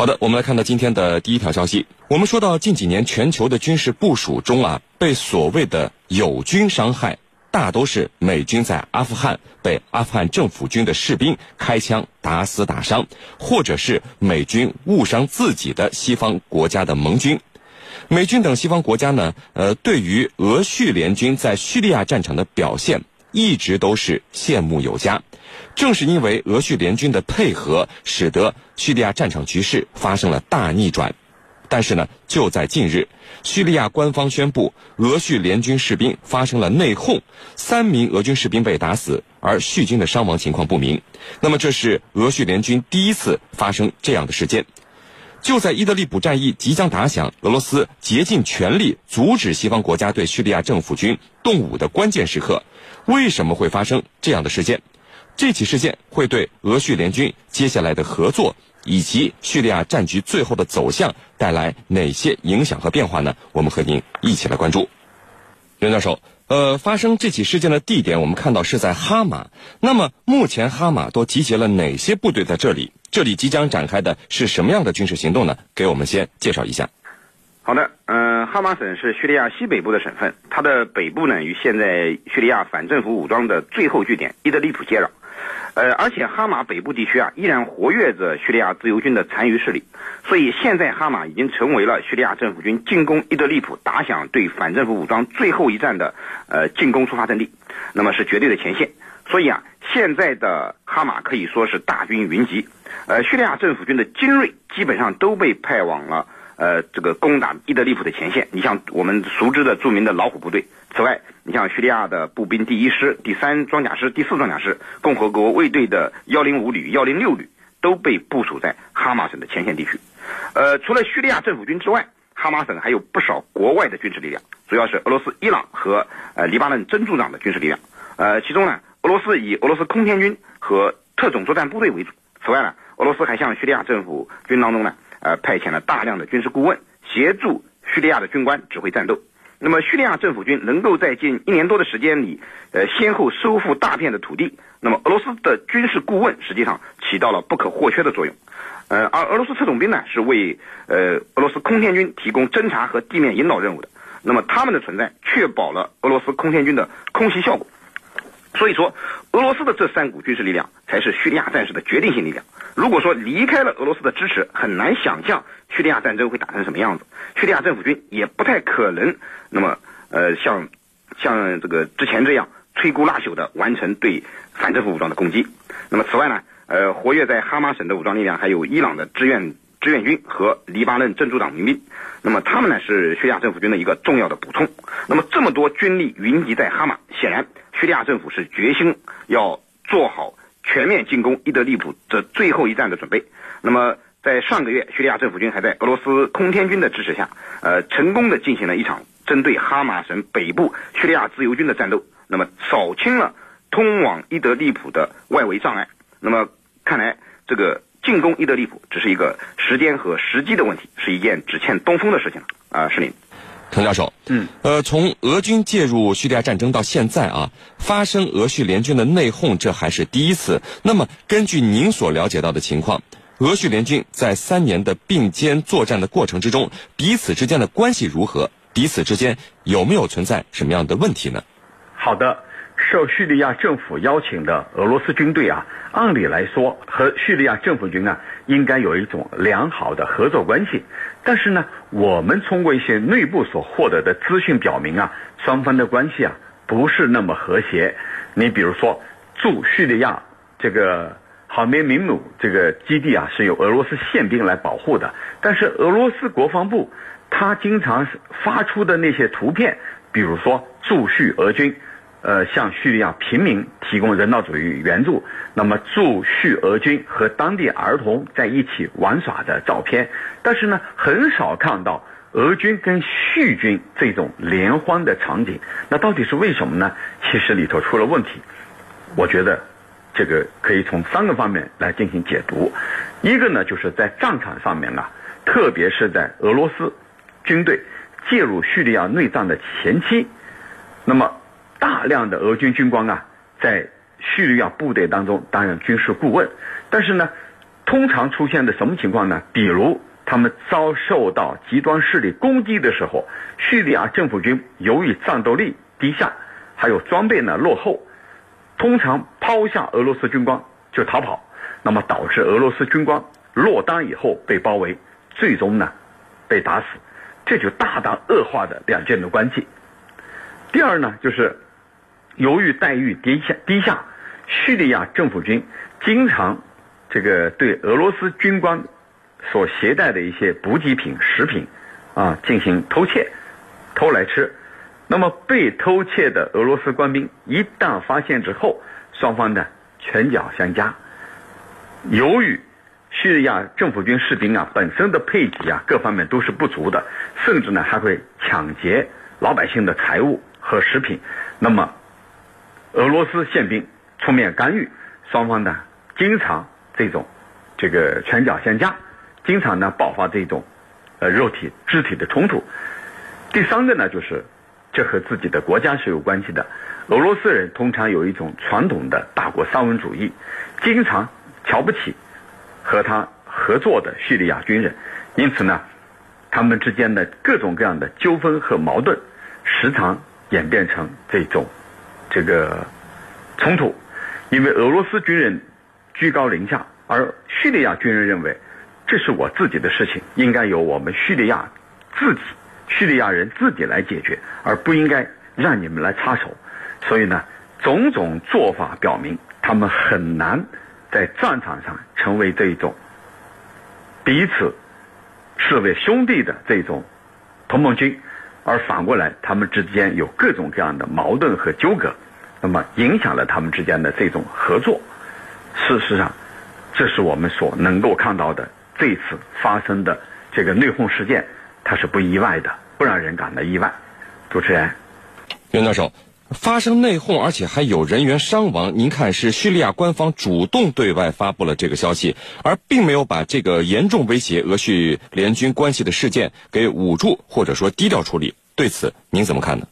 好的，我们来看到今天的第一条消息。我们说到近几年全球的军事部署中啊，被所谓的友军伤害，大都是美军在阿富汗被阿富汗政府军的士兵开枪打死打伤，或者是美军误伤自己的西方国家的盟军。美军等西方国家呢，呃，对于俄叙联军在叙利亚战场的表现，一直都是羡慕有加。正是因为俄叙联军的配合，使得叙利亚战场局势发生了大逆转。但是呢，就在近日，叙利亚官方宣布，俄叙联军士兵发生了内讧，三名俄军士兵被打死，而叙军的伤亡情况不明。那么，这是俄叙联军第一次发生这样的事件。就在伊德利卜战役即将打响，俄罗斯竭尽全力阻止西方国家对叙利亚政府军动武的关键时刻，为什么会发生这样的事件？这起事件会对俄叙联军接下来的合作以及叙利亚战局最后的走向带来哪些影响和变化呢？我们和您一起来关注。袁教授，呃，发生这起事件的地点我们看到是在哈马，那么目前哈马都集结了哪些部队在这里？这里即将展开的是什么样的军事行动呢？给我们先介绍一下。好的，嗯，哈马省是叙利亚西北部的省份，它的北部呢与现在叙利亚反政府武装的最后据点伊德利卜接壤，呃，而且哈马北部地区啊依然活跃着叙利亚自由军的残余势力，所以现在哈马已经成为了叙利亚政府军进攻伊德利卜、打响对反政府武装最后一战的呃进攻出发阵地，那么是绝对的前线，所以啊，现在的哈马可以说是大军云集。呃，叙利亚政府军的精锐基本上都被派往了呃这个攻打伊德利卜的前线。你像我们熟知的著名的老虎部队，此外，你像叙利亚的步兵第一师、第三装甲师、第四装甲师、共和国卫队的幺零五旅、幺零六旅都被部署在哈马省的前线地区。呃，除了叙利亚政府军之外，哈马省还有不少国外的军事力量，主要是俄罗斯、伊朗和呃黎巴嫩真主党的军事力量。呃，其中呢，俄罗斯以俄罗斯空天军和特种作战部队为主。此外呢，俄罗斯还向叙利亚政府军当中呢，呃，派遣了大量的军事顾问，协助叙利亚的军官指挥战斗。那么，叙利亚政府军能够在近一年多的时间里，呃，先后收复大片的土地。那么，俄罗斯的军事顾问实际上起到了不可或缺的作用。呃，而俄罗斯特种兵呢，是为呃俄罗斯空天军提供侦察和地面引导任务的。那么，他们的存在确保了俄罗斯空天军的空袭效果。所以说，俄罗斯的这三股军事力量才是叙利亚战事的决定性力量。如果说离开了俄罗斯的支持，很难想象叙利亚战争会打成什么样子。叙利亚政府军也不太可能，那么呃像像这个之前这样摧枯拉朽的完成对反政府武装的攻击。那么此外呢，呃，活跃在哈马省的武装力量还有伊朗的志愿志愿军和黎巴嫩真主党民兵。那么他们呢是叙利亚政府军的一个重要的补充。那么这么多军力云集在哈马，显然。叙利亚政府是决心要做好全面进攻伊德利卜这最后一战的准备。那么，在上个月，叙利亚政府军还在俄罗斯空天军的支持下，呃，成功的进行了一场针对哈马省北部叙利亚自由军的战斗。那么，扫清了通往伊德利卜的外围障碍。那么，看来这个进攻伊德利卜只是一个时间和时机的问题，是一件只欠东风的事情了。啊，是您。滕教授，嗯，呃，从俄军介入叙利亚战争到现在啊，发生俄叙联军的内讧，这还是第一次。那么，根据您所了解到的情况，俄叙联军在三年的并肩作战的过程之中，彼此之间的关系如何？彼此之间有没有存在什么样的问题呢？好的，受叙利亚政府邀请的俄罗斯军队啊，按理来说和叙利亚政府军啊，应该有一种良好的合作关系。但是呢，我们通过一些内部所获得的资讯表明啊，双方的关系啊不是那么和谐。你比如说，驻叙利亚这个哈梅明努这个基地啊，是由俄罗斯宪兵来保护的。但是俄罗斯国防部他经常发出的那些图片，比如说驻叙俄军。呃，向叙利亚平民提供人道主义援助，那么驻叙俄军和当地儿童在一起玩耍的照片，但是呢，很少看到俄军跟叙军这种联欢的场景。那到底是为什么呢？其实里头出了问题。我觉得这个可以从三个方面来进行解读。一个呢，就是在战场上面啊，特别是在俄罗斯军队介入叙利亚内战的前期，那么。大量的俄军军官啊，在叙利亚部队当中担任军事顾问，但是呢，通常出现的什么情况呢？比如他们遭受到极端势力攻击的时候，叙利亚政府军由于战斗力低下，还有装备呢落后，通常抛下俄罗斯军官就逃跑，那么导致俄罗斯军官落单以后被包围，最终呢被打死，这就大大恶化的两军的关系。第二呢，就是由于待遇低下低下，叙利亚政府军经常这个对俄罗斯军官所携带的一些补给品、食品啊进行偷窃，偷来吃。那么被偷窃的俄罗斯官兵一旦发现之后，双方呢拳脚相加。由于叙利亚政府军士兵啊本身的配给啊各方面都是不足的，甚至呢还会抢劫老百姓的财物。和食品，那么俄罗斯宪兵出面干预，双方呢经常这种这个拳脚相加，经常呢爆发这种呃肉体肢体的冲突。第三个呢就是这和自己的国家是有关系的。俄罗斯人通常有一种传统的大国沙文主义，经常瞧不起和他合作的叙利亚军人，因此呢，他们之间的各种各样的纠纷和矛盾时常。演变成这种这个冲突，因为俄罗斯军人居高临下，而叙利亚军人认为这是我自己的事情，应该由我们叙利亚自己叙利亚人自己来解决，而不应该让你们来插手。所以呢，种种做法表明，他们很难在战场上成为这一种彼此视为兄弟的这种同盟军。而反过来，他们之间有各种各样的矛盾和纠葛，那么影响了他们之间的这种合作。事实上，这是我们所能够看到的这次发生的这个内讧事件，它是不意外的，不让人感到意外。主持人，袁教授，发生内讧而且还有人员伤亡，您看是叙利亚官方主动对外发布了这个消息，而并没有把这个严重威胁俄叙联军关系的事件给捂住，或者说低调处理。对此您怎么看呢？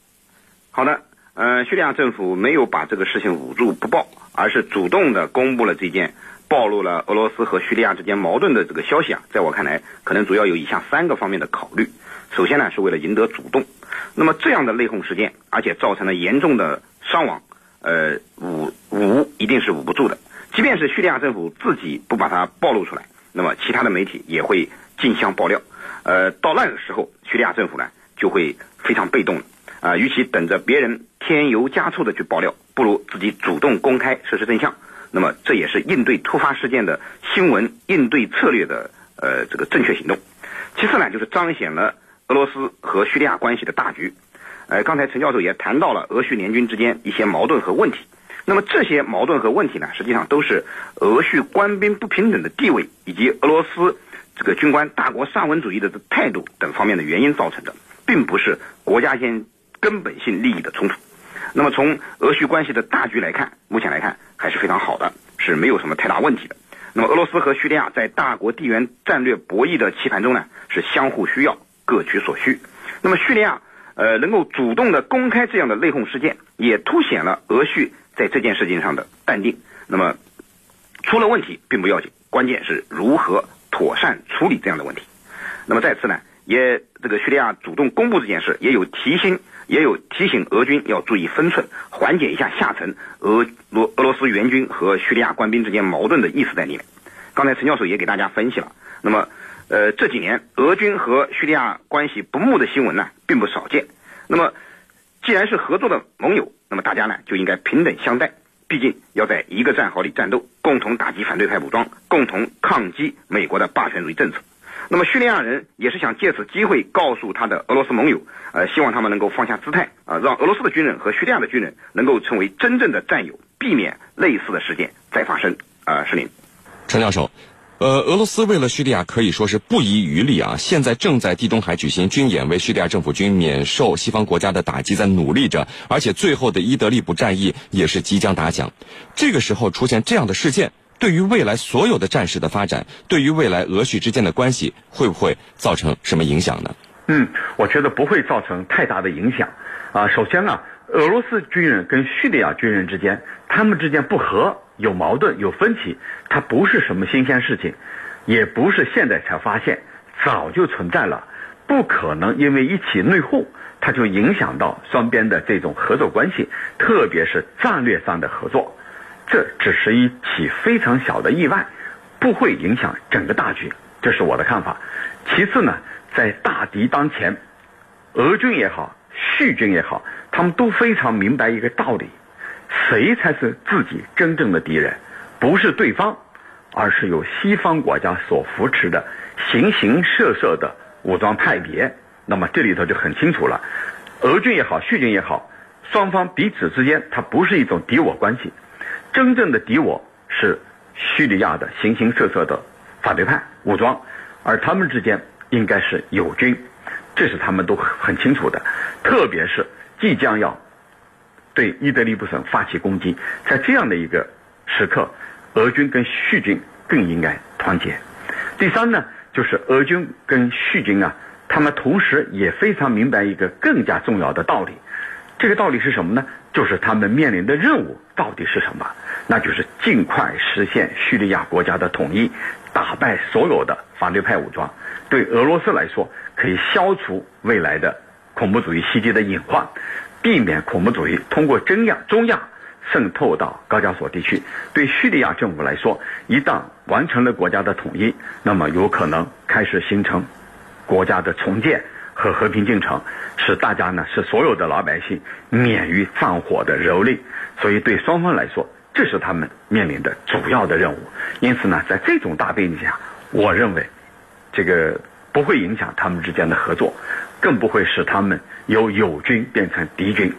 好的，呃，叙利亚政府没有把这个事情捂住不报，而是主动的公布了这件暴露了俄罗斯和叙利亚之间矛盾的这个消息啊。在我看来，可能主要有以下三个方面的考虑。首先呢，是为了赢得主动。那么这样的内讧事件，而且造成了严重的伤亡，呃，捂捂一定是捂不住的。即便是叙利亚政府自己不把它暴露出来，那么其他的媒体也会竞相爆料。呃，到那个时候，叙利亚政府呢就会。非常被动了啊！与其等着别人添油加醋的去爆料，不如自己主动公开事实真相。那么这也是应对突发事件的新闻应对策略的呃这个正确行动。其次呢，就是彰显了俄罗斯和叙利亚关系的大局。呃，刚才陈教授也谈到了俄叙联军之间一些矛盾和问题。那么这些矛盾和问题呢，实际上都是俄叙官兵不平等的地位以及俄罗斯这个军官大国沙文主义的态度等方面的原因造成的。并不是国家间根本性利益的冲突。那么从俄叙关系的大局来看，目前来看还是非常好的，是没有什么太大问题的。那么俄罗斯和叙利亚在大国地缘战略博弈的棋盘中呢，是相互需要，各取所需。那么叙利亚呃能够主动的公开这样的内讧事件，也凸显了俄叙在这件事情上的淡定。那么出了问题并不要紧，关键是如何妥善处理这样的问题。那么再次呢？也，这个叙利亚主动公布这件事，也有提醒，也有提醒俄军要注意分寸，缓解一下下层俄罗俄罗斯援军和叙利亚官兵之间矛盾的意思在里面。刚才陈教授也给大家分析了，那么，呃，这几年俄军和叙利亚关系不睦的新闻呢，并不少见。那么，既然是合作的盟友，那么大家呢就应该平等相待，毕竟要在一个战壕里战斗，共同打击反对派武装，共同抗击美国的霸权主义政策。那么叙利亚人也是想借此机会告诉他的俄罗斯盟友，呃，希望他们能够放下姿态啊，让俄罗斯的军人和叙利亚的军人能够成为真正的战友，避免类似的事件再发生。啊，是您，陈教授，呃，俄罗斯为了叙利亚可以说是不遗余力啊，现在正在地中海举行军演，为叙利亚政府军免受西方国家的打击在努力着，而且最后的伊德利卜战役也是即将打响。这个时候出现这样的事件。对于未来所有的战事的发展，对于未来俄叙之间的关系，会不会造成什么影响呢？嗯，我觉得不会造成太大的影响。啊，首先啊，俄罗斯军人跟叙利亚军人之间，他们之间不和有矛盾、有分歧，它不是什么新鲜事情，也不是现在才发现，早就存在了。不可能因为一起内讧，它就影响到双边的这种合作关系，特别是战略上的合作。这只是一起非常小的意外，不会影响整个大局。这是我的看法。其次呢，在大敌当前，俄军也好，叙军也好，他们都非常明白一个道理：谁才是自己真正的敌人？不是对方，而是由西方国家所扶持的形形色色的武装派别。那么这里头就很清楚了，俄军也好，叙军也好，双方彼此之间它不是一种敌我关系，真正的敌我是叙利亚的形形色色的反对派武装。而他们之间应该是友军，这是他们都很清楚的。特别是即将要对伊德利卜省发起攻击，在这样的一个时刻，俄军跟叙军更应该团结。第三呢，就是俄军跟叙军啊，他们同时也非常明白一个更加重要的道理。这个道理是什么呢？就是他们面临的任务到底是什么？那就是尽快实现叙利亚国家的统一。打败所有的反对派武装，对俄罗斯来说可以消除未来的恐怖主义袭击的隐患，避免恐怖主义通过中亚中亚渗透到高加索地区。对叙利亚政府来说，一旦完成了国家的统一，那么有可能开始形成国家的重建和和平进程，使大家呢，使所有的老百姓免于战火的蹂躏。所以对双方来说。这是他们面临的主要的任务，因此呢，在这种大背景下，我认为，这个不会影响他们之间的合作，更不会使他们由友军变成敌军。